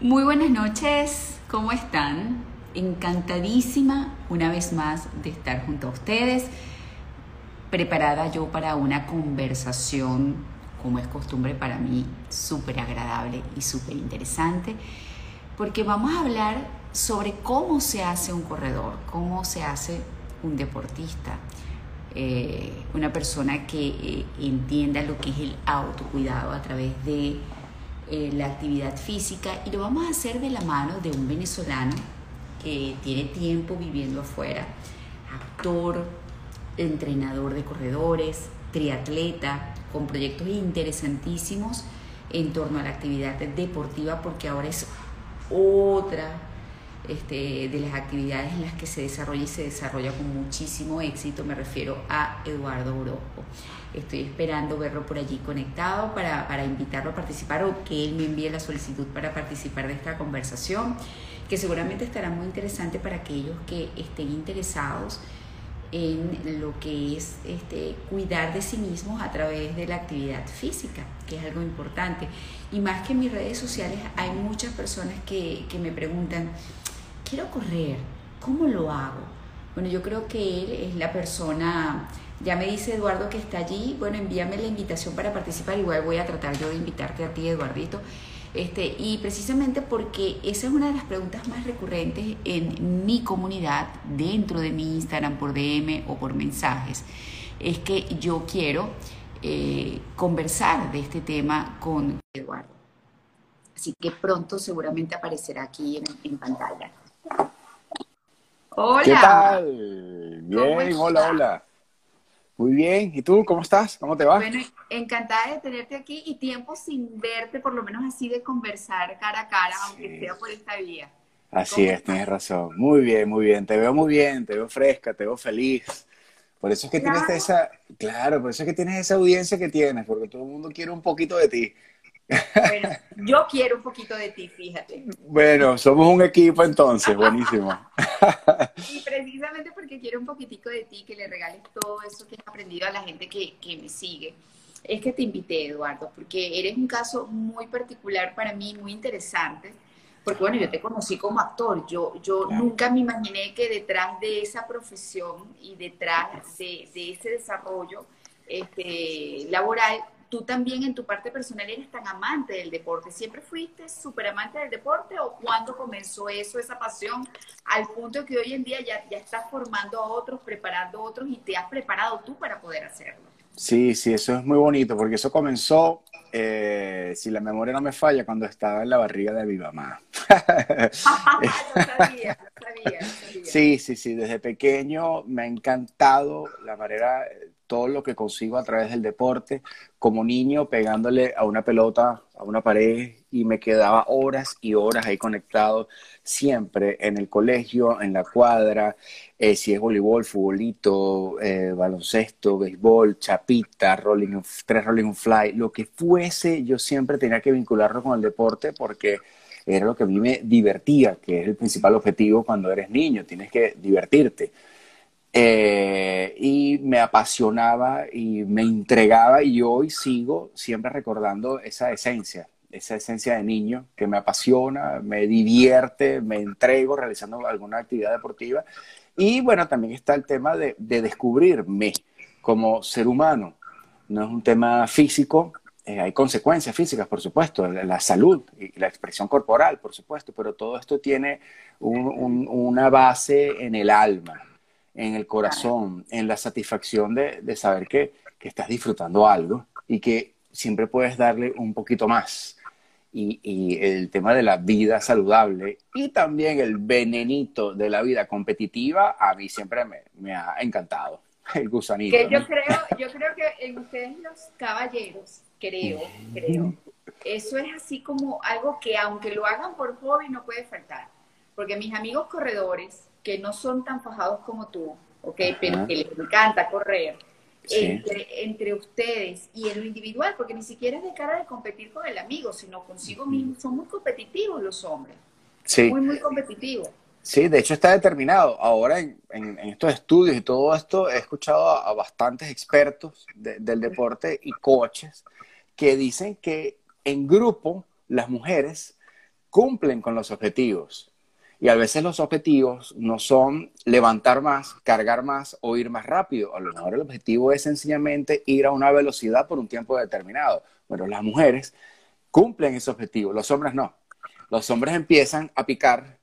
Muy buenas noches, ¿cómo están? Encantadísima una vez más de estar junto a ustedes, preparada yo para una conversación, como es costumbre para mí, súper agradable y súper interesante, porque vamos a hablar sobre cómo se hace un corredor, cómo se hace un deportista, eh, una persona que eh, entienda lo que es el autocuidado a través de eh, la actividad física y lo vamos a hacer de la mano de un venezolano que tiene tiempo viviendo afuera, actor, entrenador de corredores, triatleta, con proyectos interesantísimos en torno a la actividad deportiva porque ahora es otra este, de las actividades en las que se desarrolla y se desarrolla con muchísimo éxito. Me refiero a Eduardo Orozco. Estoy esperando verlo por allí conectado para, para invitarlo a participar o que él me envíe la solicitud para participar de esta conversación, que seguramente estará muy interesante para aquellos que estén interesados en lo que es este, cuidar de sí mismos a través de la actividad física, que es algo importante. Y más que en mis redes sociales hay muchas personas que, que me preguntan, quiero correr, ¿cómo lo hago? Bueno, yo creo que él es la persona, ya me dice Eduardo que está allí, bueno, envíame la invitación para participar, igual voy a tratar yo de invitarte a ti, Eduardito. Este, y precisamente porque esa es una de las preguntas más recurrentes en mi comunidad, dentro de mi Instagram por DM o por mensajes, es que yo quiero eh, conversar de este tema con Eduardo. Así que pronto seguramente aparecerá aquí en pantalla. Hola. ¿Qué tal? Bien, hola, hola. Muy bien. ¿Y tú cómo estás? ¿Cómo te va? Bueno, encantada de tenerte aquí y tiempo sin verte, por lo menos así de conversar cara a cara, aunque sea por esta vía. Así es, tienes razón. Muy bien, muy bien. Te veo muy bien, te veo fresca, te veo feliz. Por eso es que tienes esa, claro, por eso es que tienes esa audiencia que tienes, porque todo el mundo quiere un poquito de ti. Bueno, yo quiero un poquito de ti, fíjate. Bueno, somos un equipo entonces, buenísimo. Y precisamente porque quiero un poquitico de ti, que le regales todo eso que has aprendido a la gente que, me sigue, es que te invité, Eduardo, porque eres un caso muy particular para mí, muy interesante. Porque bueno, yo te conocí como actor, yo, yo nunca me imaginé que detrás de esa profesión y detrás de, de ese desarrollo este, laboral tú también en tu parte personal eres tan amante del deporte. ¿Siempre fuiste súper amante del deporte o cuándo comenzó eso, esa pasión, al punto que hoy en día ya, ya estás formando a otros, preparando a otros y te has preparado tú para poder hacerlo? Sí, sí, eso es muy bonito porque eso comenzó, eh, si la memoria no me falla, cuando estaba en la barriga de mi mamá. sabía, sabía, sabía. Sí, sí, sí, desde pequeño me ha encantado la manera, todo lo que consigo a través del deporte, como niño pegándole a una pelota, a una pared, y me quedaba horas y horas ahí conectado, siempre en el colegio, en la cuadra, eh, si es voleibol, futbolito, eh, baloncesto, béisbol, chapita, rolling, tres rolling fly, lo que fuese, yo siempre tenía que vincularlo con el deporte porque era lo que a mí me divertía, que es el principal objetivo cuando eres niño, tienes que divertirte. Eh, y me apasionaba y me entregaba y hoy sigo siempre recordando esa esencia, esa esencia de niño que me apasiona, me divierte, me entrego realizando alguna actividad deportiva. Y bueno, también está el tema de, descubrirme como ser humano. No es un tema físico, eh, hay consecuencias físicas, por supuesto, la, salud y la expresión corporal, por supuesto, pero todo esto tiene una base en el alma en el corazón, en la satisfacción de, saber que, estás disfrutando algo y que siempre puedes darle un poquito más. Y, el tema de la vida saludable y también el venenito de la vida competitiva, a mí siempre me, ha encantado. El gusanito. Que yo, creo, yo creo que en ustedes los caballeros, creo, creo, eso es así como algo que aunque lo hagan por hobby no puede faltar. Porque mis amigos corredores, que no son tan fajados como tú, ¿ok? Pero que les encanta correr. Entre, ustedes y en lo individual, porque ni siquiera es de cara de competir con el amigo, sino consigo mismo. Son muy competitivos los hombres. Sí. Muy, muy competitivos. Sí, de hecho está determinado. Ahora en, estos estudios y todo esto he escuchado a, bastantes expertos del deporte y coaches que dicen que en grupo las mujeres cumplen con los objetivos. Y a veces los objetivos no son levantar más, cargar más o ir más rápido. A lo mejor el objetivo es sencillamente ir a una velocidad por un tiempo determinado. Bueno, las mujeres cumplen ese objetivo, los hombres no. Los hombres empiezan a picar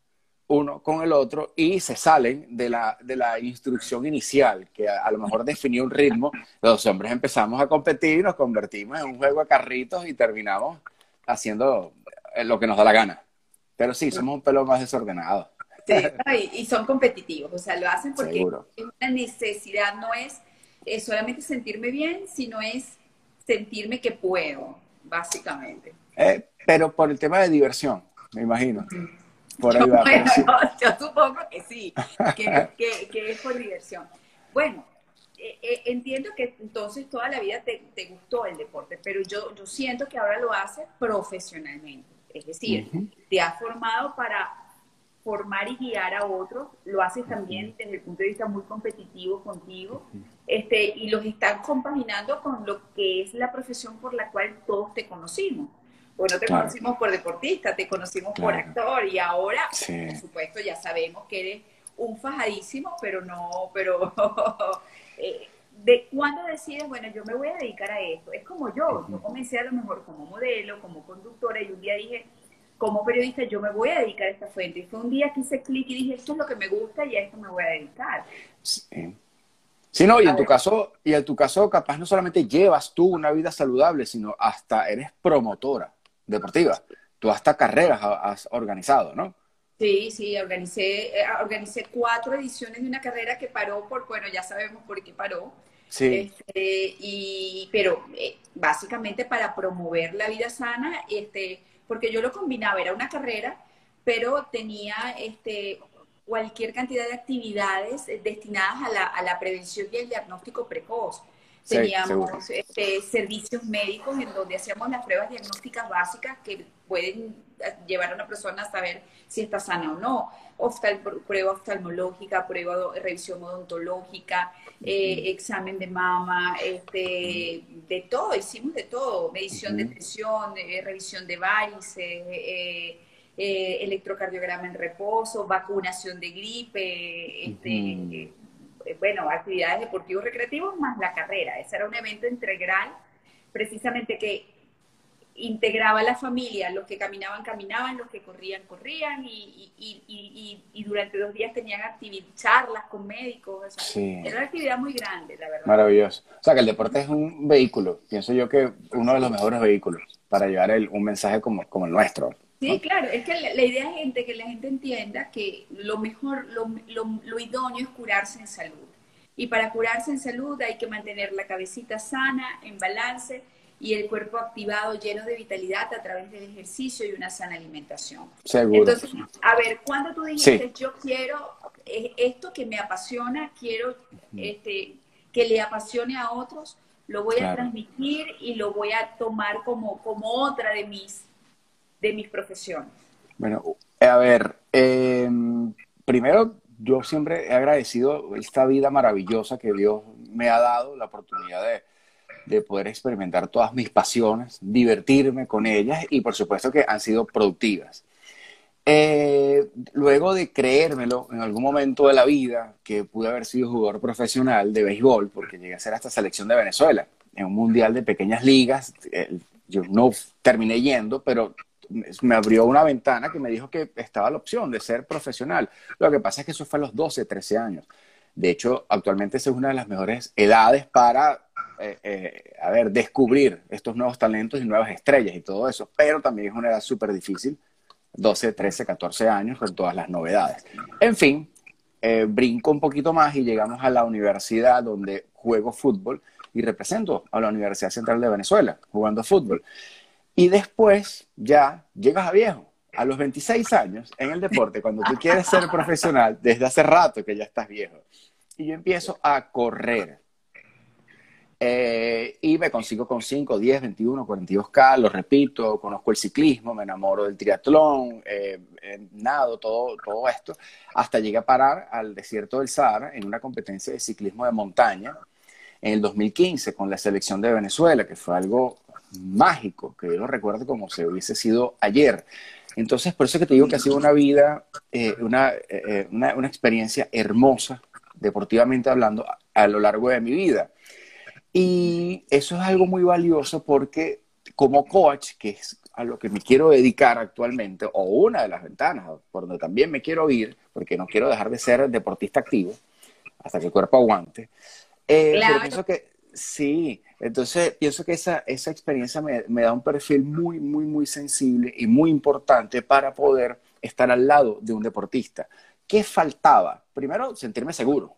uno con el otro y se salen de la, de la instrucción inicial, que a, lo mejor definió un ritmo. Los hombres empezamos a competir y nos convertimos en un juego de carritos y terminamos haciendo lo que nos da la gana. Pero sí, somos un pelo más desordenado. Sí, y, son competitivos, o sea, lo hacen porque es una necesidad, no es, solamente sentirme bien, sino es sentirme que puedo, básicamente. Eh, pero por el tema de diversión, me imagino. Por ahí va, bueno, yo supongo que sí, que, es por diversión. Bueno, eh, eh, entiendo que entonces toda la vida te, te, gustó el deporte, pero yo, yo siento que ahora lo haces profesionalmente. Es decir, te has formado para formar y guiar a otros, lo haces también desde el punto de vista muy competitivo contigo, este, y los estás compaginando con lo que es la profesión por la cual todos te conocimos. Bueno, te conocimos por deportista, te conocimos por actor, y ahora, por supuesto, ya sabemos que eres un fajadísimo, pero no, pero eh, de cuándo decides, bueno, yo me voy a dedicar a esto. Es como yo, yo comencé a lo mejor como modelo, como conductora y un día dije, como periodista, yo me voy a dedicar a esta fuente. Y fue un día que hice clic y dije, esto es lo que me gusta y a esto me voy a dedicar. Sí. no, y en tu caso, y en tu caso, capaz no solamente llevas tú una vida saludable, sino hasta eres promotora deportiva. Tú hasta carreras has organizado, ¿no? Sí, sí, organicé, eh, organicé cuatro ediciones de una carrera que paró por, bueno, ya sabemos por qué paró, Sí. Este, y, pero eh, básicamente para promover la vida sana, este, porque yo lo combinaba, era una carrera, pero tenía este, cualquier cantidad de actividades destinadas a la, a la prevención y el diagnóstico precoz. Teníamos este, servicios médicos en donde hacíamos las pruebas diagnósticas básicas que pueden llevar a una persona a saber si está sana o no. prueba oftalmológica, prueba de revisión odontológica, eh, examen de mama, este, de todo, hicimos de todo, medición de tensión, eh, revisión de varices, eh, electrocardiograma en reposo, vacunación de gripe, este, bueno, actividades deportivos recreativos más la carrera. Ese era un evento integral, precisamente que integraba a la familia, los que caminaban, caminaban, los que corrían, corrían, y, y, y, durante dos días tenían charlas con médicos. Era una actividad muy grande, la verdad. Maravilloso. O sea, que el deporte es un vehículo, pienso yo que uno de los mejores vehículos para llevar el, un mensaje como, como el nuestro. Sí, claro, es que la, idea es gente, que la gente entienda que lo mejor, lo, lo, lo idóneo es curarse en salud. Y para curarse en salud hay que mantener la cabecita sana, en balance, y el cuerpo activado, lleno de vitalidad a través del ejercicio y una sana alimentación. Seguro. Entonces, a ver, cuando tú dijiste, yo quiero eh, esto que me apasiona, quiero este, que le apasione a otros, lo voy a transmitir y lo voy a tomar como, como otra de mis, de mis profesiones. Bueno, a ver, em, primero yo siempre he agradecido esta vida maravillosa que Dios me ha dado, la oportunidad de de poder experimentar todas mis pasiones, divertirme con ellas y por supuesto que han sido productivas. Eh, luego de creérmelo en algún momento de la vida que pude haber sido jugador profesional de béisbol, porque llegué a ser hasta selección de Venezuela en un mundial de pequeñas ligas, eh, yo no terminé yendo, pero me abrió una ventana que me dijo que estaba la opción de ser profesional. Lo que pasa es que eso fue a los 12, 13 años. De hecho, actualmente es una de las mejores edades para eh, eh, a ver, descubrir estos nuevos talentos y nuevas estrellas y todo eso, pero también es una edad súper difícil, 12, 13, 14 años con todas las novedades. En fin, eh, brinco un poquito más y llegamos a la universidad donde juego fútbol y represento a la Universidad Central de Venezuela jugando fútbol. Y después ya llegas a viejo, a los 26 años en el deporte, cuando tú quieres ser profesional, desde hace rato que ya estás viejo. Y yo empiezo a correr eh, y me consigo con 5, 10, 21, 42K, lo repito, conozco el ciclismo, me enamoro del triatlón, eh, nado, todo, todo esto, hasta llegué a parar al desierto del Sahara en una competencia de ciclismo de montaña en el 2015 con la selección de Venezuela, que fue algo mágico, que yo lo recuerdo como si hubiese sido ayer. Entonces, por eso que te digo que ha sido una vida, eh, una, eh, una, una, experiencia hermosa, deportivamente hablando, a, a, lo largo de mi vida. Y eso es algo muy valioso porque como coach, que es a lo que me quiero dedicar actualmente, o una de las ventanas por donde también me quiero ir, porque no quiero dejar de ser deportista activo hasta que el cuerpo aguante. Eh, claro. Pero pienso que sí, entonces pienso que esa, esa experiencia me, me da un perfil muy, muy, muy sensible y muy importante para poder estar al lado de un deportista. ¿Qué faltaba? Primero, sentirme seguro,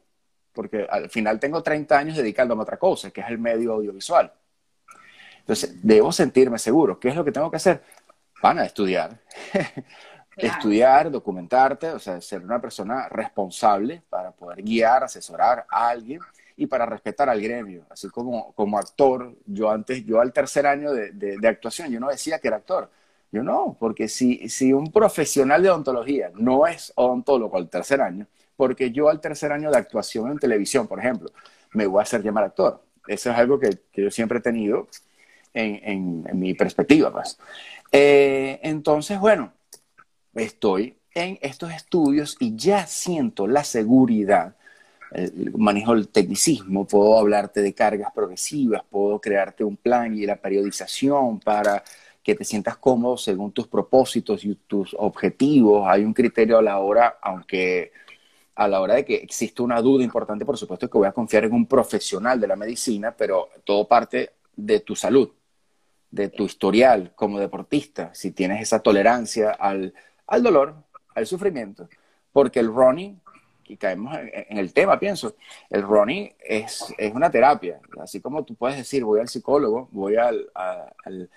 porque al final tengo 30 años dedicándome a otra cosa, que es el medio audiovisual. Entonces, debo sentirme seguro. ¿Qué es lo que tengo que hacer? Van a estudiar. Claro. Estudiar, documentarte, o sea, ser una persona responsable para poder guiar, asesorar a alguien y para respetar al gremio. Así como, como actor, yo antes, yo al tercer año de, de, de actuación, yo no decía que era actor. Yo no, porque si, si un profesional de odontología no es odontólogo al tercer año, porque yo al tercer año de actuación en televisión, por ejemplo, me voy a hacer llamar actor. Eso es algo que, que yo siempre he tenido en, en, en mi perspectiva. Pues. Eh, entonces, bueno, estoy en estos estudios y ya siento la seguridad, el manejo del tecnicismo, puedo hablarte de cargas progresivas, puedo crearte un plan y la periodización para que te sientas cómodo según tus propósitos y tus objetivos. Hay un criterio a la hora, aunque a la hora de que existe una duda importante, por supuesto que voy a confiar en un profesional de la medicina, pero todo parte de tu salud, de tu historial como deportista, si tienes esa tolerancia al, al dolor, al sufrimiento, porque el running, y caemos en, el tema, pienso, el running es, es, una terapia, así como tú puedes decir, voy al psicólogo, voy al... A, al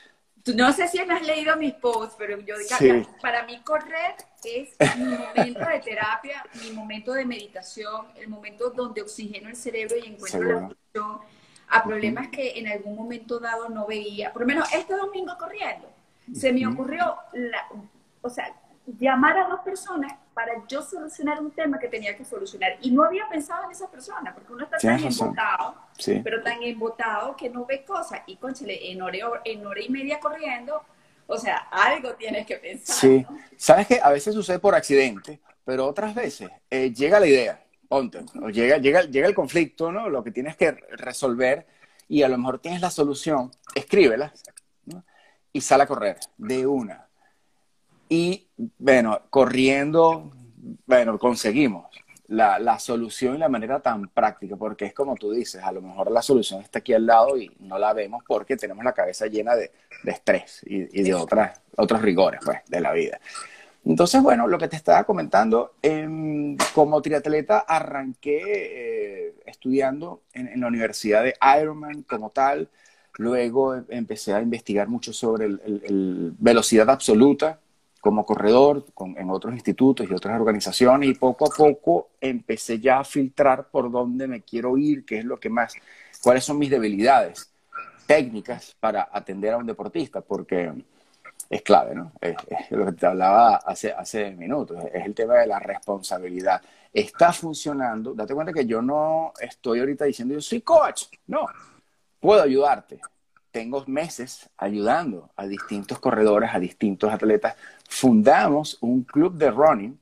no sé si has leído mis posts, pero yo sí. para mí correr es mi momento de terapia, mi momento de meditación, el momento donde oxigeno el cerebro y encuentro Seguro. la solución a problemas uh -huh. que en algún momento dado no veía. Por lo menos este domingo corriendo, se me ocurrió, la, o sea, llamar a dos personas para yo solucionar un tema que tenía que solucionar. Y no había pensado en esa persona, porque uno está tan embotado, sí. pero tan embotado que no ve cosas. Y, conchale, en hora, en hora y media corriendo, o sea, algo tienes que pensar. Sí, ¿no? sabes que a veces sucede por accidente, pero otras veces eh, llega la idea, ponte, o llega, llega, llega el conflicto, ¿no? Lo que tienes que resolver y a lo mejor tienes la solución, escríbela ¿no? y sale a correr de una y bueno, corriendo, bueno, conseguimos la, la, solución y la manera tan práctica, porque es como tú dices, a lo mejor la solución está aquí al lado y no la vemos porque tenemos la cabeza llena de, de estrés y, y, de otras, otros rigores pues, de la vida. Entonces, bueno, lo que te estaba comentando, eh, como triatleta arranqué eh, estudiando en, en, la Universidad de Ironman como tal, luego empecé a investigar mucho sobre el, el, el velocidad absoluta, como corredor con, en otros institutos y otras organizaciones y poco a poco empecé ya a filtrar por dónde me quiero ir, qué es lo que más, cuáles son mis debilidades técnicas para atender a un deportista, porque es clave, ¿no? Es, es lo que te hablaba hace, hace minutos, es el tema de la responsabilidad. Está funcionando, date cuenta que yo no estoy ahorita diciendo yo soy coach, no, puedo ayudarte, tengo meses ayudando a distintos corredores, a distintos atletas. Fundamos un club de running.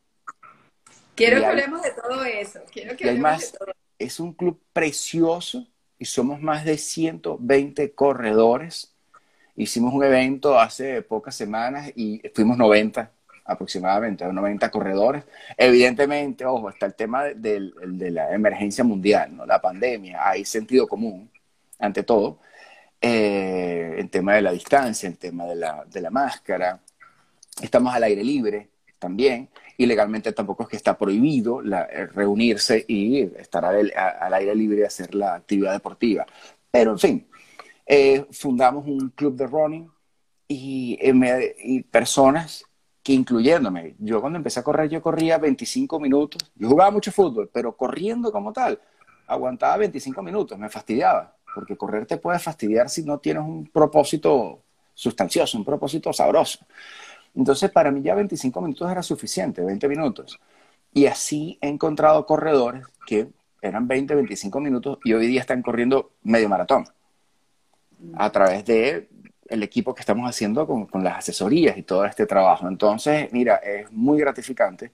Quiero que hablemos de todo eso. Quiero que hablemos más, de todo. Es un club precioso y somos más de 120 corredores. Hicimos un evento hace pocas semanas y fuimos 90 aproximadamente, 90 corredores. Evidentemente, ojo, está el tema de, de, de la emergencia mundial, ¿no? la pandemia, hay sentido común ante todo eh, el tema de la distancia, el tema de la, de la máscara. Estamos al aire libre también, y legalmente tampoco es que está prohibido la, eh, reunirse y estar al, al, aire libre y hacer la actividad deportiva. Pero, en fin, eh, fundamos un club de running y, eh, y, personas que incluyéndome, yo cuando empecé a correr, yo corría 25 minutos, yo jugaba mucho fútbol, pero corriendo como tal, aguantaba 25 minutos, me fastidiaba porque correr te puede fastidiar si no tienes un propósito sustancioso, un propósito sabroso. Entonces, para mí ya 25 minutos era suficiente, 20 minutos. Y así he encontrado corredores que eran 20, 25 minutos y hoy día están corriendo medio maratón a través de el equipo que estamos haciendo con, con, las asesorías y todo este trabajo. Entonces, mira, es muy gratificante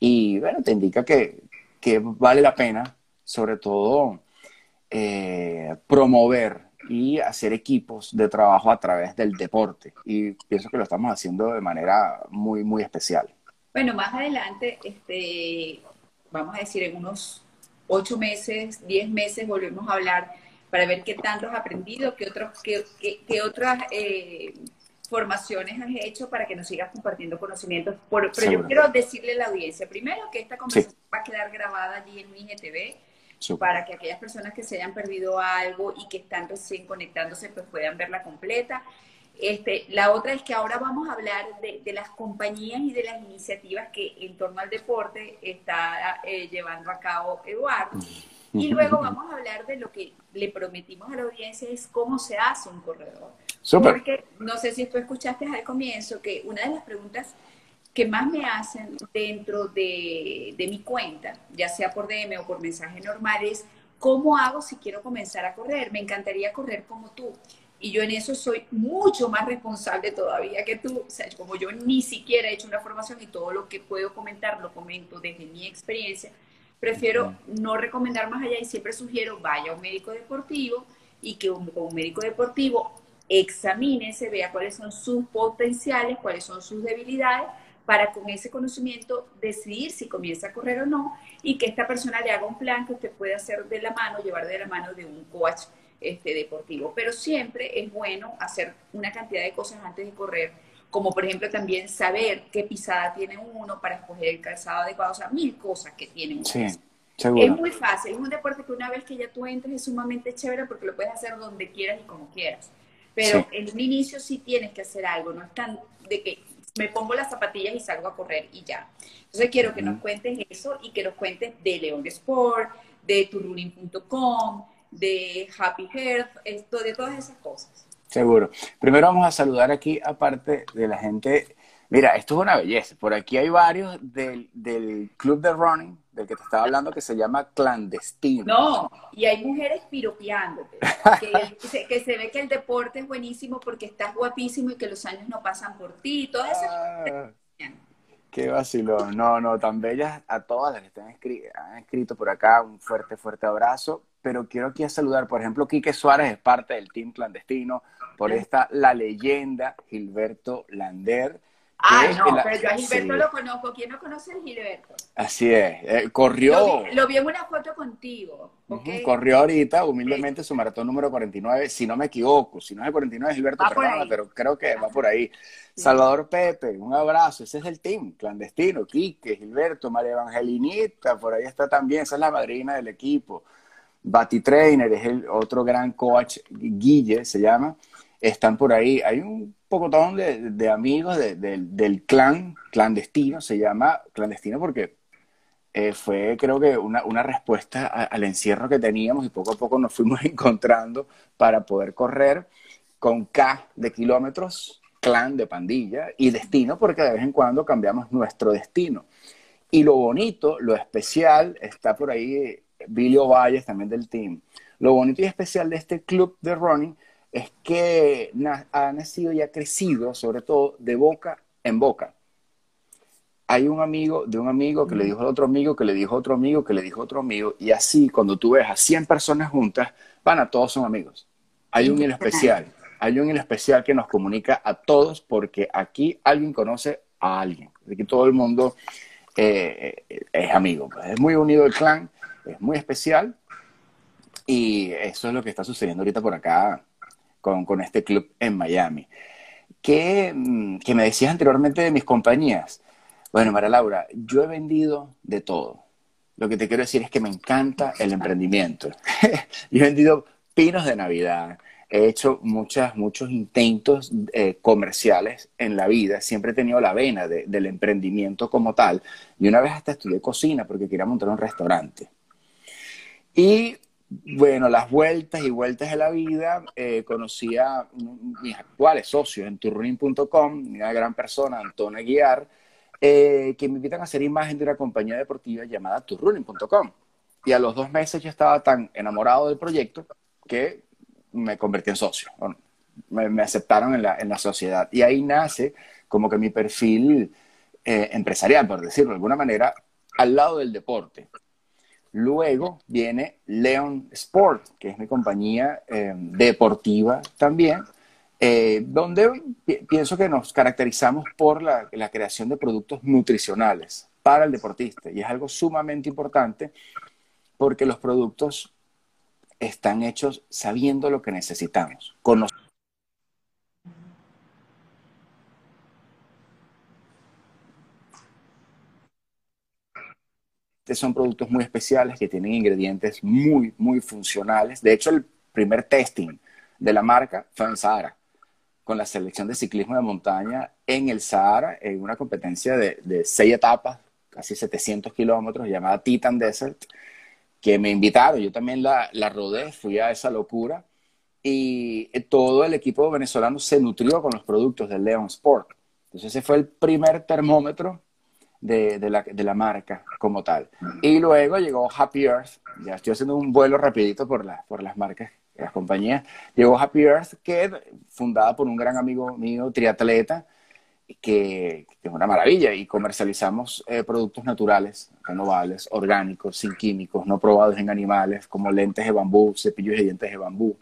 y bueno, te indica que, que vale la pena, sobre todo, eh, promover y hacer equipos de trabajo a través del deporte. Y pienso que lo estamos haciendo de manera muy, muy especial. Bueno, más adelante, este, vamos a decir, en unos ocho meses, diez meses, volvemos a hablar para ver qué tanto has aprendido, qué, otros, qué, qué, otras eh, formaciones has hecho para que nos sigas compartiendo conocimientos. pero yo quiero decirle a la audiencia, primero, que esta conversación va a quedar grabada allí en mi IGTV para que aquellas personas que se hayan perdido algo y que están recién conectándose pues puedan verla completa. Este, la otra es que ahora vamos a hablar de, las compañías y de las iniciativas que en torno al deporte está eh, llevando a cabo Eduardo. Y luego vamos a hablar de lo que le prometimos a la audiencia, es cómo se hace un corredor. Porque no sé si tú escuchaste al comienzo que una de las preguntas que más me hacen dentro de, de, mi cuenta, ya sea por DM o por mensaje normal, es cómo hago si quiero comenzar a correr. Me encantaría correr como tú. Y yo en eso soy mucho más responsable todavía que tú. O sea, como yo ni siquiera he hecho una formación y todo lo que puedo comentar lo comento desde mi experiencia, prefiero no recomendar más allá y siempre sugiero vaya a un médico deportivo y que un, un médico deportivo examine, se vea cuáles son sus potenciales, cuáles son sus debilidades para con ese conocimiento decidir si comienza a correr o no y que esta persona le haga un plan que usted puede hacer de la mano, llevar de la mano de un coach este, deportivo. Pero siempre es bueno hacer una cantidad de cosas antes de correr, como por ejemplo también saber qué pisada tiene uno para escoger el calzado adecuado, o sea, mil cosas que tiene uno. Sí. Seguro. Es muy fácil, es un deporte que una vez que ya tú entres es sumamente chévere porque lo puedes hacer donde quieras y como quieras. Pero en un inicio sí tienes que hacer algo, no es tan de que me pongo las zapatillas y salgo a correr y ya. Entonces quiero que nos cuentes eso y que nos cuentes de León Sport, de turunning.com, de Happy Health, esto, de todas esas cosas. Seguro. Primero vamos a saludar aquí, aparte de la gente. Mira, esto es una belleza. Por aquí hay varios del, del club de running del que te estaba hablando, que se llama clandestino. No, y hay mujeres piropeándote, que, que, se ve que el deporte es buenísimo porque estás guapísimo y que los años no pasan por ti, todo eso. Ah, qué vacilón. No, no, tan bellas a todas las que han escrito por acá, un fuerte, fuerte abrazo. Pero quiero aquí saludar, por ejemplo, Quique Suárez es parte del team clandestino, por esta La Leyenda, Gilberto Lander, Ah, no, pero yo a Gilberto lo conozco. ¿Quién no conoce a Gilberto? Así es. Eh, corrió. Lo vi, en una foto contigo. corrió ahorita, humildemente, su maratón número 49, si no me equivoco. Si no es el 49, Gilberto, perdona, pero creo que va por ahí. Salvador Pepe, un abrazo. Ese es el team clandestino. Quique, Gilberto, María Evangelinita, por ahí está también. Esa es la madrina del equipo. Bati Trainer es el otro gran coach, Guille se llama. Están por ahí. Hay un pocotón de, de amigos del clan clandestino, se llama clandestino porque eh, fue creo que una, una respuesta al encierro que teníamos y poco a poco nos fuimos encontrando para poder correr con K de kilómetros, clan de pandilla y destino porque de vez en cuando cambiamos nuestro destino. Y lo bonito, lo especial, está por ahí Billy Valles también del team. Lo bonito y especial de este club de running es que ha nacido y ha crecido, sobre todo, de boca en boca. Hay un amigo de un amigo que le dijo a otro amigo, que le dijo a otro amigo, que le dijo a otro amigo, y así cuando tú ves a 100 personas juntas, van a todos son amigos. Hay un en especial, hay un en especial que nos comunica a todos porque aquí alguien conoce a alguien. Aquí todo el mundo eh, es amigo. Es muy unido el clan, es muy especial y eso es lo que está sucediendo ahorita por acá con, este club en Miami. ¿Qué, mm, que me decías anteriormente de mis compañías. Bueno, María Laura, yo he vendido de todo. Lo que te quiero decir es que me encanta el emprendimiento. yo he vendido pinos de Navidad, he hecho muchas, muchos intentos eh, comerciales en la vida, siempre he tenido la vena del emprendimiento como tal, y una vez hasta estudié cocina porque quería montar un restaurante. Y bueno, las vueltas y vueltas de la vida, eh, conocí a mis actuales socios en turruning.com, una gran persona, Antonio Guiar, eh, que me invitan a hacer imagen de una compañía deportiva llamada turruning.com. Y a los dos meses yo estaba tan enamorado del proyecto que me convertí en socio. me, aceptaron en la, en la, sociedad. Y ahí nace como que mi perfil eh, empresarial, por decirlo de alguna manera, al lado del deporte. Luego viene Leon Sport, que es mi compañía eh, deportiva también, eh, donde pienso que nos caracterizamos por la, creación de productos nutricionales para el deportista. Y es algo sumamente importante porque los productos están hechos sabiendo lo que necesitamos, son productos muy especiales que tienen ingredientes muy, muy funcionales. De hecho, el primer testing de la marca fue en Sahara, con la selección de ciclismo de montaña en el Sahara, en una competencia de, de seis etapas, casi 700 kilómetros, llamada Titan Desert, que me invitaron. Yo también la, la rodé, fui a esa locura y todo el equipo venezolano se nutrió con los productos de Leon Sport. Entonces ese fue el primer termómetro de, la, de, la, marca como tal. Y luego llegó Happy Earth, ya estoy haciendo un vuelo rapidito por, la, por las marcas, las compañías. Llegó Happy Earth, que fundada por un gran amigo mío, triatleta, que, es una maravilla y comercializamos eh, productos naturales, renovables, orgánicos, sin químicos, no probados en animales, como lentes de bambú, cepillos de dientes de bambú,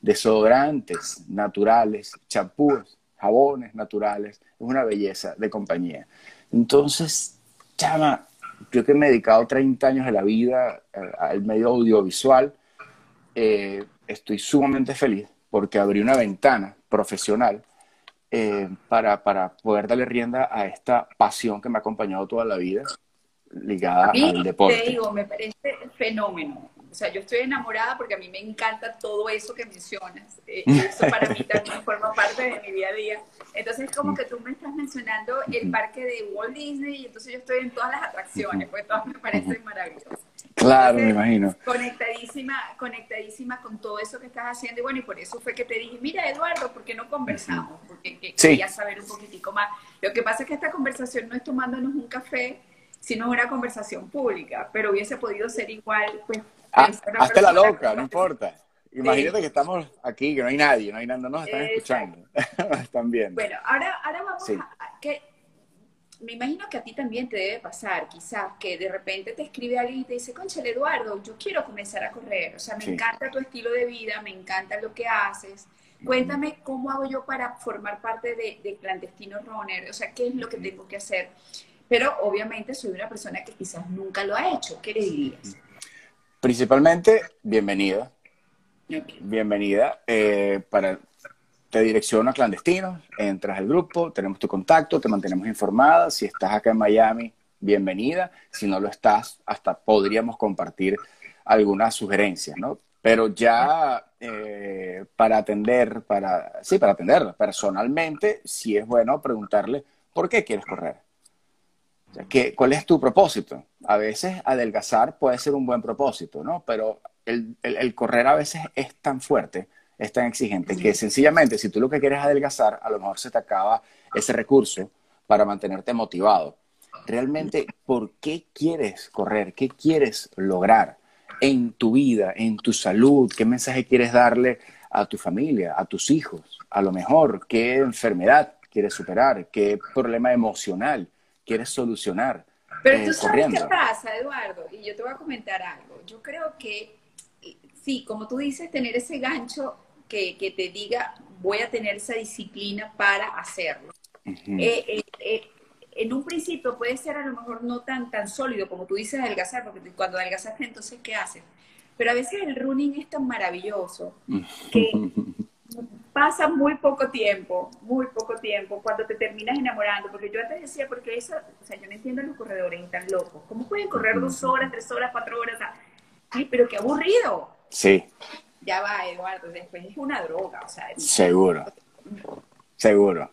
desodorantes naturales, champús, jabones naturales. Es una belleza de compañía. Entonces, chama, yo que me he dedicado 30 años de la vida eh, al medio audiovisual, eh, estoy sumamente feliz porque abrí una ventana profesional eh, para, para, poder darle rienda a esta pasión que me ha acompañado toda la vida ligada al deporte. Te digo, me parece fenómeno. O sea, yo estoy enamorada porque a mí me encanta todo eso que mencionas. Eh, eso para mí también forma parte de mi día a día. Entonces, como que tú me estás mencionando el parque de Walt Disney y entonces yo estoy en todas las atracciones, pues todas me parecen maravillosas. Claro, me imagino. Conectadísima, conectadísima con todo eso que estás haciendo. Y bueno, y por eso fue que te dije, mira, Eduardo, ¿por qué no conversamos? Porque quería saber un poquitico más. Lo que pasa es que esta conversación no es tomándonos un café, sino una conversación pública, pero hubiese podido ser igual, pues. Ah, hazte la loca, no importa. Imagínate que estamos aquí, que no hay nadie, no hay nada, no nos están escuchando, están viendo. Bueno, ahora, ahora vamos a, que me imagino que a ti también te debe pasar, quizás, que de repente te escribe alguien y te dice, conchale, Eduardo, yo quiero comenzar a correr, o sea, me encanta tu estilo de vida, me encanta lo que haces. Cuéntame cómo hago yo para formar parte de, de Clandestino Runner, o sea, qué es lo que tengo que hacer. Pero obviamente soy una persona que quizás nunca lo ha hecho. ¿Qué le dirías? Principalmente, bienvenida. Bienvenida. Eh, para te direcciono a clandestinos, entras al grupo, tenemos tu contacto, te mantenemos informada. Si estás acá en Miami, bienvenida. Si no lo estás, hasta podríamos compartir algunas sugerencias, ¿no? Pero ya eh, para atender, para, sí, para atenderla personalmente, sí es bueno preguntarle por qué quieres correr. ¿Qué, ¿Cuál es tu propósito? A veces adelgazar puede ser un buen propósito, ¿no? Pero el, el correr a veces es tan fuerte es tan exigente que sencillamente si tú lo que quieres es adelgazar, a lo mejor se te acaba ese recurso para mantenerte motivado. Realmente, ¿por qué quieres correr? ¿Qué quieres lograr en tu vida, en tu salud? ¿Qué mensaje quieres darle a tu familia, a tus hijos? A lo mejor, ¿qué enfermedad quieres superar? ¿Qué problema emocional quieres solucionar? Pero tú eh, sabes qué pasa, Eduardo, y yo te voy a comentar algo. Yo creo que sí, como tú dices, tener ese gancho que, te diga, voy a tener esa disciplina para hacerlo. Eh, eh, eh, en un principio puede ser a lo mejor no tan, tan sólido como tú dices adelgazar, porque cuando adelgazaste entonces, ¿qué haces? Pero a veces el running es tan maravilloso que pasa muy poco tiempo, muy poco tiempo, cuando te terminas enamorando, porque yo antes decía, porque eso, o sea, yo no entiendo a los corredores tan locos, ¿cómo pueden correr dos horas, tres horas, cuatro horas? Ay, pero qué aburrido. Sí ya va, Eduardo, después es una droga, o sea. Seguro, seguro.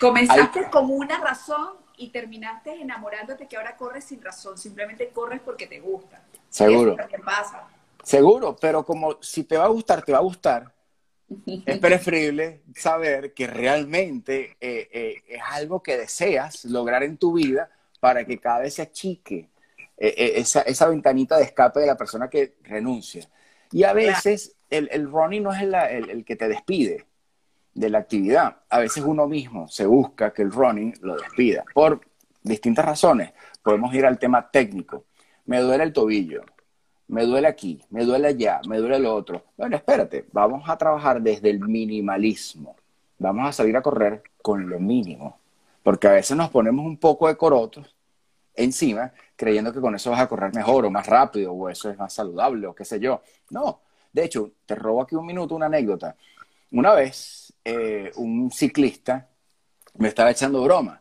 Comenzaste con una razón y terminaste enamorándote que ahora corres sin razón, simplemente corres porque te gusta. Seguro. ¿Qué pasa? Seguro, pero como si te va a gustar, te va a gustar. Es preferible saber que realmente eh, eh, es algo que deseas lograr en tu vida para que cada vez se achique eh, esa, esa ventanita de escape de la persona que renuncia. Y a veces el, el running no es el, el, que te despide. de la actividad. A veces uno mismo se busca que el running lo despida por distintas razones. Podemos ir al tema técnico. Me duele el tobillo, me duele aquí, me duele allá, me duele lo otro. Bueno, espérate, vamos a trabajar desde el minimalismo. Vamos a salir a correr con lo mínimo. Porque a veces nos ponemos un poco de corotos encima, creyendo que con eso vas a correr mejor o más rápido, o eso es más saludable, o qué sé yo. No. De hecho, te robo aquí un minuto una anécdota. Una vez, eh, un ciclista me estaba echando broma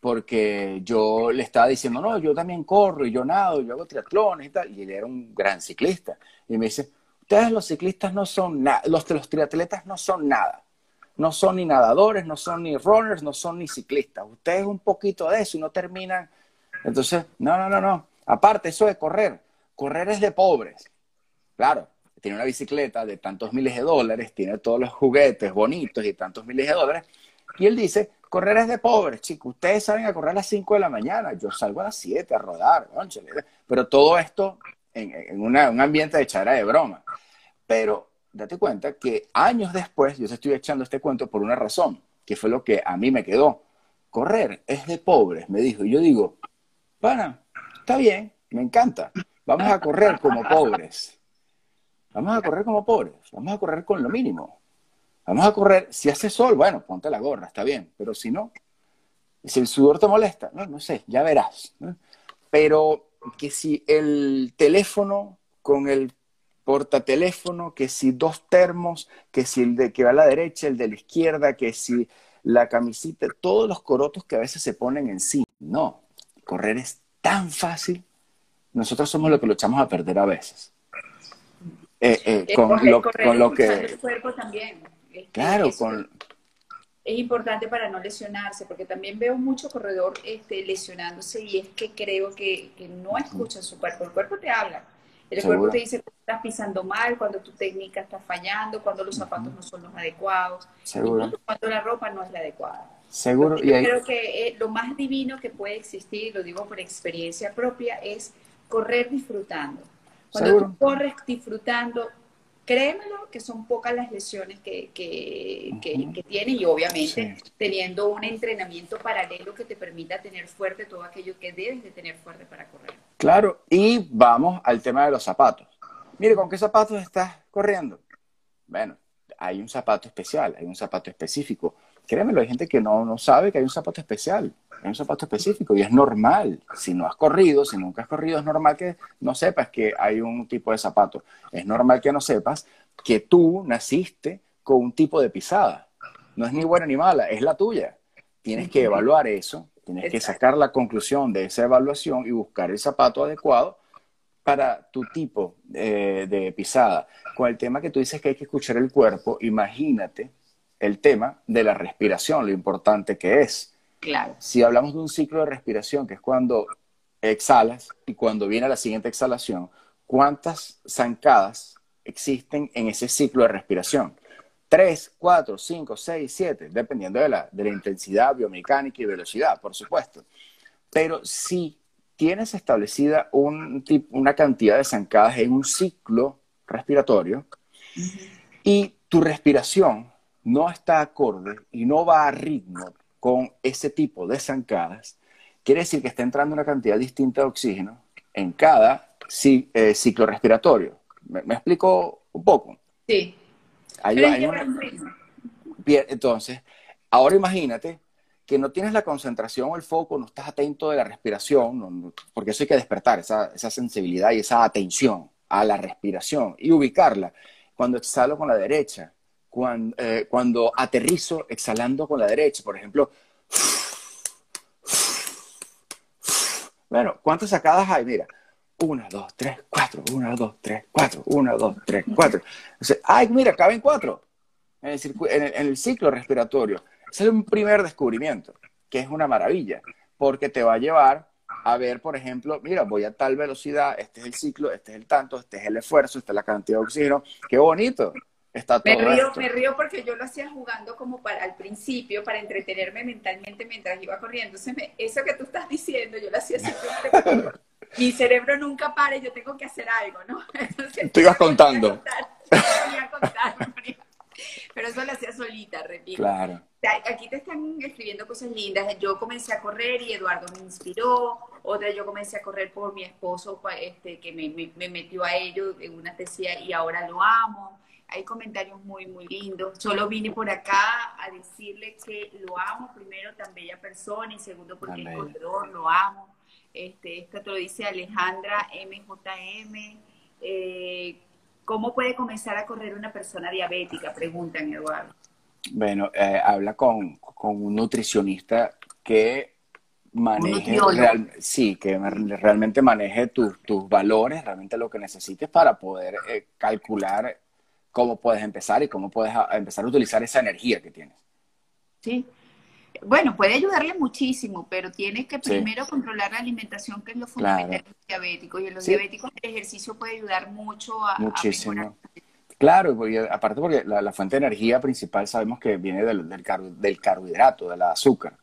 porque yo le estaba diciendo, no, yo también corro y yo nado, yo hago triatlones y tal, y él era un gran ciclista. Y me dice, ustedes los ciclistas no son nada, los, los triatletas no son nada. No son ni nadadores, no son ni runners, no son ni ciclistas. Ustedes un poquito de eso y no terminan. Entonces, no, no, no, no. Aparte, eso de correr, correr es de pobres. Claro, tiene una bicicleta de tantos miles de dólares, tiene todos los juguetes bonitos y tantos miles de dólares. Y él dice, Correr es de pobres, chicos. Ustedes salen a correr a las 5 de la mañana. Yo salgo a las 7 a rodar. Pero todo esto en, un ambiente de chara de broma. Pero date cuenta que años después, yo te estoy echando este cuento por una razón, que fue lo que a mí me quedó. Correr es de pobres, me dijo. Y yo digo, pana, está bien, me encanta. Vamos a correr como pobres. Vamos a correr como pobres. Vamos a correr con lo mínimo. Vamos a correr, si hace sol, bueno, ponte la gorra, está bien, pero si no, si el sudor te molesta, no, no sé, ya verás. Pero que si el teléfono con el portateléfono, que si dos termos, que si el de que va a la derecha, el de la izquierda, que si la camisita, todos los corotos que a veces se ponen en sí. No, correr es tan fácil. Nosotros somos los que lo echamos a perder a veces. Eh, eh, con, lo, con, lo, que... El cuerpo también. Claro, con... Es importante para no lesionarse, porque también veo mucho corredor este, lesionándose y es que creo que, no escuchan su cuerpo. El cuerpo te habla. El cuerpo te dice que estás pisando mal, cuando tu técnica está fallando, cuando los zapatos no son los adecuados, Seguro. cuando la ropa no es la adecuada. Seguro. y yo creo que eh, lo más divino que puede existir, lo digo por experiencia propia, es correr disfrutando. Cuando tú corres disfrutando, créemelo que son pocas las lesiones que, que, que, tiene y obviamente teniendo un entrenamiento paralelo que te permita tener fuerte todo aquello que debes de tener fuerte para correr. Claro, y vamos al tema de los zapatos. Mire, ¿con qué zapatos estás corriendo? Bueno, hay un zapato especial, hay un zapato específico. Créemelo, hay gente que no, no sabe que hay un zapato especial hay un zapato específico y es normal. Si no has corrido, si nunca has corrido, es normal que no sepas que hay un tipo de zapato. Es normal que no sepas que tú naciste con un tipo de pisada. No es ni buena ni mala, es la tuya. Tienes que evaluar eso, tienes que sacar la conclusión de esa evaluación y buscar el zapato adecuado para tu tipo de, de pisada. Con el tema que tú dices que hay que escuchar el cuerpo, imagínate el tema de la respiración, lo importante que es Claro. Si hablamos de un ciclo de respiración, que es cuando exhalas y cuando viene la siguiente exhalación, ¿cuántas zancadas existen en ese ciclo de respiración? Tres, cuatro, cinco, seis, siete, dependiendo de la, de la intensidad biomecánica y velocidad, por supuesto. Pero si tienes establecida un, una cantidad de zancadas en un ciclo respiratorio y tu respiración no está acorde y no va a ritmo con ese tipo de zancadas, quiere decir que está entrando una cantidad distinta de oxígeno en cada eh, ciclo respiratorio. ¿Me, explico un poco? Sí. Bien, entonces, ahora imagínate que no tienes la concentración o el foco, no estás atento de la respiración, porque eso hay que despertar, esa, esa sensibilidad y esa atención a la respiración y ubicarla. Cuando exhalo con la derecha, cuando, eh, cuando aterrizo exhalando con la derecha, por ejemplo. Bueno, ¿cuántas sacadas hay? Mira, una, dos, tres, cuatro, una, dos, tres, cuatro, una, dos, tres, cuatro. ay, mira, caben cuatro en el, en el ciclo respiratorio. Ese es un primer descubrimiento, que es una maravilla, porque te va a llevar a ver, por ejemplo, mira, voy a tal velocidad, este es el ciclo, este es el tanto, este es el esfuerzo, esta es la cantidad de oxígeno. Qué bonito me río, me río porque yo lo hacía jugando como para al principio, para entretenerme mentalmente mientras iba corriendo. eso que tú estás diciendo, yo lo hacía siempre. mi cerebro nunca para y yo tengo que hacer algo, ¿no? Entonces, tú ibas contando. Pero pero eso lo hacía solita, repito. Claro. Aquí te están escribiendo cosas lindas. Yo comencé a correr y Eduardo me inspiró. Otra, yo comencé a correr por mi esposo, este, que me, me, metió a ello en una tesía y ahora lo amo. Hay comentarios muy, muy lindos. Solo vine por acá a decirle que lo amo, primero, tan bella persona, y segundo, porque es corredor, lo amo. Este, esto te lo dice Alejandra MJM. Eh, ¿Cómo puede comenzar a correr una persona diabética? Preguntan, Eduardo. Bueno, eh, habla con, un nutricionista que maneje, sí, que realmente maneje tus valores, realmente lo que necesites para poder eh, calcular cómo puedes empezar y cómo puedes empezar a utilizar esa energía que tienes. Sí, bueno, puede ayudarle muchísimo, pero tiene que primero controlar la alimentación, que es lo fundamental en los diabéticos. Y en los diabéticos el ejercicio puede ayudar mucho a, muchísimo. Claro, aparte porque la, fuente de energía principal sabemos que viene del, del, carbohidrato, del azúcar.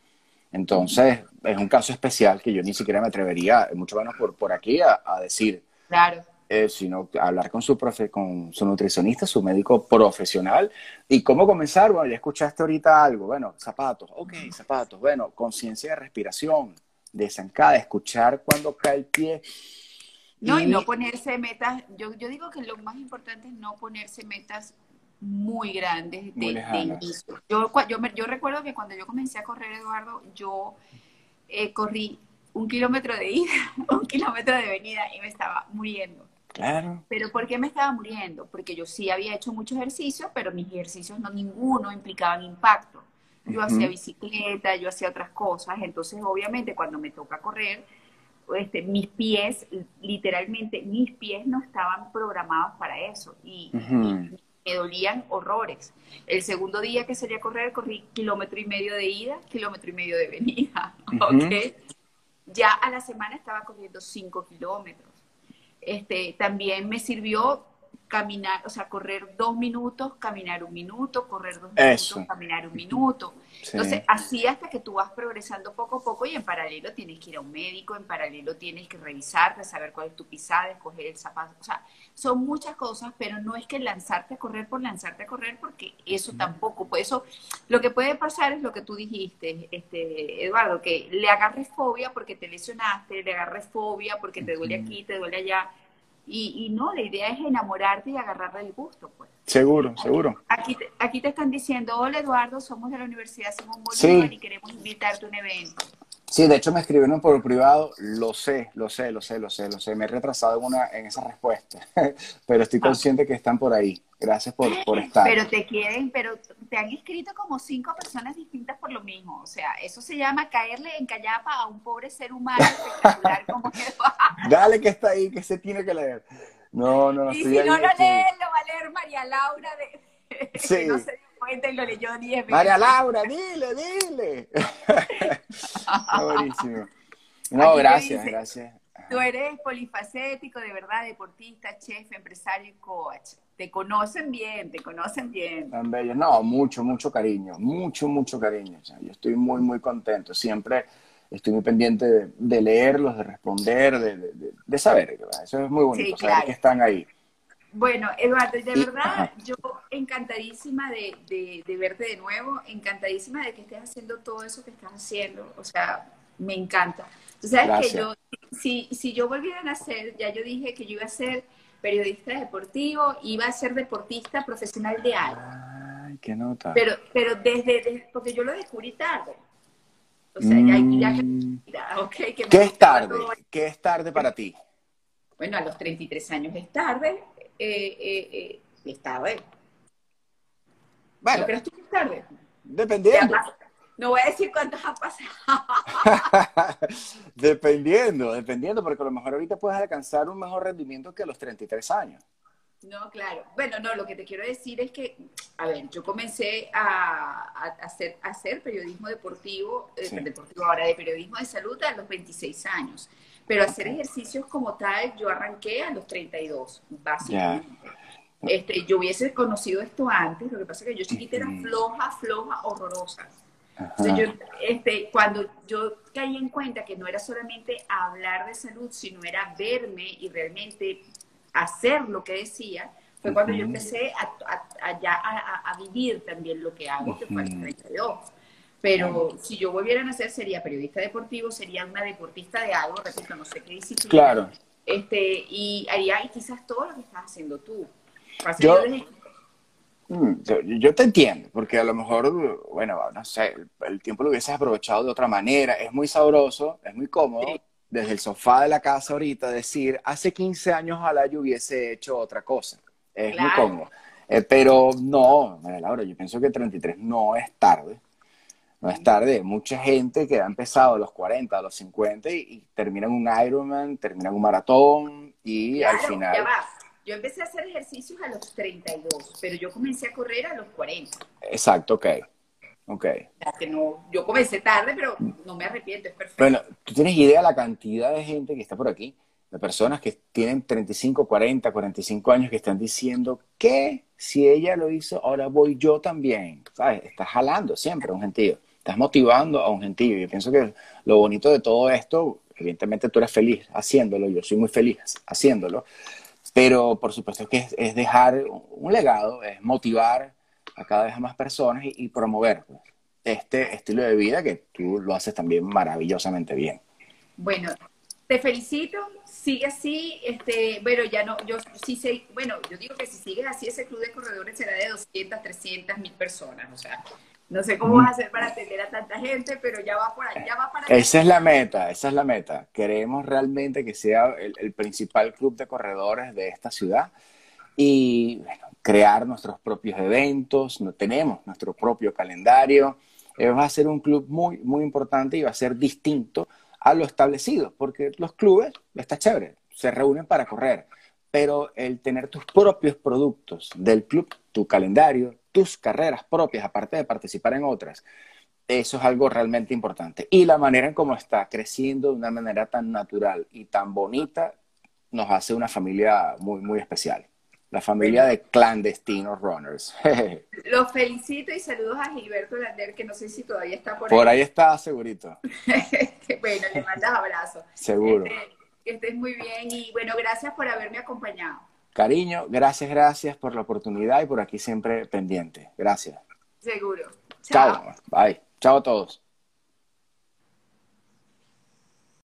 Entonces, es un caso especial que yo ni siquiera me atrevería, mucho menos por, por aquí, a, a decir. Claro. Eh, sino hablar con su, profe, con su nutricionista, su médico profesional. ¿Y cómo comenzar? Bueno, ya escuchaste ahorita algo. Bueno, zapatos, ok, zapatos. Bueno, conciencia de respiración, de zancada, escuchar cuando cae el pie. No, y, no ponerse metas. Yo, yo digo que lo más importante es no ponerse metas muy grandes de, inicio. Yo, yo, yo, recuerdo que cuando yo comencé a correr, Eduardo, yo eh, corrí un kilómetro de ida, un kilómetro de venida y me estaba muriendo. Claro. Pero ¿por qué me estaba muriendo? Porque yo sí había hecho mucho ejercicio, pero mis ejercicios no ninguno implicaban impacto. Yo hacía bicicleta, yo hacía otras cosas, entonces obviamente cuando me toca correr, este, mis pies, literalmente mis pies no estaban programados para eso y, me dolían horrores. El segundo día que salí a correr, corrí kilómetro y medio de ida, kilómetro y medio de venida, Ya a la semana estaba corriendo cinco kilómetros este, también me sirvió caminar, o sea, correr dos minutos, caminar un minuto, correr dos minutos, caminar un minuto. Entonces, así hasta que tú vas progresando poco a poco y en paralelo tienes que ir a un médico, en paralelo tienes que revisarte, saber cuál es tu pisada, escoger el zapato. O sea, son muchas cosas, pero no es que lanzarte a correr por lanzarte a correr, porque eso tampoco, pues eso, lo que puede pasar es lo que tú dijiste, este, Eduardo, que le agarres fobia porque te lesionaste, le agarres fobia porque te duele aquí, te duele allá y, no, la idea es enamorarte y agarrarle el gusto, pues. Seguro, seguro. Aquí te, aquí te están diciendo, hola Eduardo, somos de la Universidad Simón Bolívar y queremos invitarte a un evento. Sí, de hecho me escribieron por privado, lo sé, lo sé, lo sé, lo sé, lo sé. Me he retrasado en, una, en esa respuesta, pero estoy ah. consciente que están por ahí. Gracias por, por estar. Pero te quieren, pero te han escrito como cinco personas distintas por lo mismo. O sea, eso se llama caerle en callapa a un pobre ser humano espectacular como Dale que está ahí, que se tiene que leer. No, no, no. Y si no lo lees, lo va a leer María Laura de... Sí. no se cuenta y lo leyó diez veces. María Laura, dile, dile. Buenísimo. No, gracias, gracias. Tú eres polifacético, de verdad, deportista, chef, empresario y coach. Te conocen bien, te conocen bien. Tan bello. No, mucho, mucho cariño, mucho, mucho cariño. yo estoy muy, muy contento. Siempre estoy muy pendiente de, leerlos, de responder, de, saber. Eso es muy bonito, saber que están ahí. Bueno, Eduardo, de verdad, yo encantadísima de, de, verte de nuevo, encantadísima de que estés haciendo todo eso que estás haciendo. O sea, me encanta. Tú sabes que yo, si, si yo volviera a nacer, ya yo dije que yo iba a ser periodista deportivo, iba a ser deportista profesional de algo. Ay, qué nota. Pero, pero desde, porque yo lo descubrí tarde. O sea, ya, ya, mm. okay, que ¿Qué es tarde? ¿Qué es tarde para ti? Bueno, a los 33 años es tarde. Eh, eh, eh, es tarde. Bueno, ¿No crees tú que es tarde? Dependiendo. No voy a decir cuántos han pasado. dependiendo, dependiendo, porque a lo mejor ahorita puedes alcanzar un mejor rendimiento que a los 33 años. No, claro. Bueno, no, lo que te quiero decir es que, a ver, yo comencé a, hacer, hacer periodismo deportivo, eh, deportivo ahora de periodismo de salud a los 26 años, pero hacer ejercicios como tal, yo arranqué a los 32, básicamente. Este, yo hubiese conocido esto antes, lo que pasa es que yo chiquita era floja, floja, horrorosa. Yo, este, cuando yo caí en cuenta que no era solamente hablar de salud, sino era verme y realmente hacer lo que decía, fue cuando yo empecé allá a, vivir también lo que hago, que fue el 32. Pero si yo volviera a nacer sería periodista deportivo, sería una deportista de algo, repito, no sé qué disciplina. Claro. Este, y haría quizás todo lo que estás haciendo tú. Mm, yo, yo, te entiendo, porque a lo mejor, bueno, no sé, el tiempo lo hubieses aprovechado de otra manera. Es muy sabroso, es muy cómodo. Desde el sofá de la casa ahorita decir, hace 15 años ojalá yo hubiese hecho otra cosa. Es muy cómodo. Eh, pero no, Laura, yo pienso que 33 no es tarde. No es tarde. Mucha gente que ha empezado a los 40, a los 50 y, termina en un Ironman, termina en un maratón y al final... Yo empecé a hacer ejercicios a los 32, pero yo comencé a correr a los 40. Exacto, ok. Ok. Que no, yo comencé tarde, pero no me arrepiento, es perfecto. Bueno, ¿tú tienes idea de la cantidad de gente que está por aquí? De personas que tienen 35, 40, 45 años que están diciendo que si ella lo hizo, ahora voy yo también. ¿Sabes? Estás jalando siempre un gentío. Estás motivando a un gentío. Yo pienso que lo bonito de todo esto, evidentemente tú eres feliz haciéndolo, yo soy muy feliz haciéndolo, pero por supuesto que es, dejar un legado, es motivar a cada vez más personas y, promover este estilo de vida que tú lo haces también maravillosamente bien. Bueno, te felicito, sigue así, este, bueno, ya no, yo sí sé, bueno, yo digo que si sigues así, ese club de corredores será de 200, 300 mil personas, o sea, no sé cómo vas a hacer para atender a tanta gente, pero ya va por ahí, ya va para Esa es la meta, esa es la meta. Queremos realmente que sea el, principal club de corredores de esta ciudad y bueno, crear nuestros propios eventos, no, tenemos nuestro propio calendario. Eh, va a ser un club muy, muy importante y va a ser distinto a lo establecido, porque los clubes, está chévere, se reúnen para correr, pero el tener tus propios productos del club, tu calendario, tus carreras propias, aparte de participar en otras. Eso es algo realmente importante. Y la manera en cómo está creciendo de una manera tan natural y tan bonita nos hace una familia muy, muy especial. La familia de clandestinos runners. Los felicito y saludos a Gilberto Lander, que no sé si todavía está por ahí. Por ahí está, segurito. bueno, le mandas abrazos. Seguro. Este, que estés muy bien y bueno, gracias por haberme acompañado. Cariño, gracias, gracias por la oportunidad y por aquí siempre pendiente. Gracias. Seguro. Chao. Chao. Bye. Chao a todos.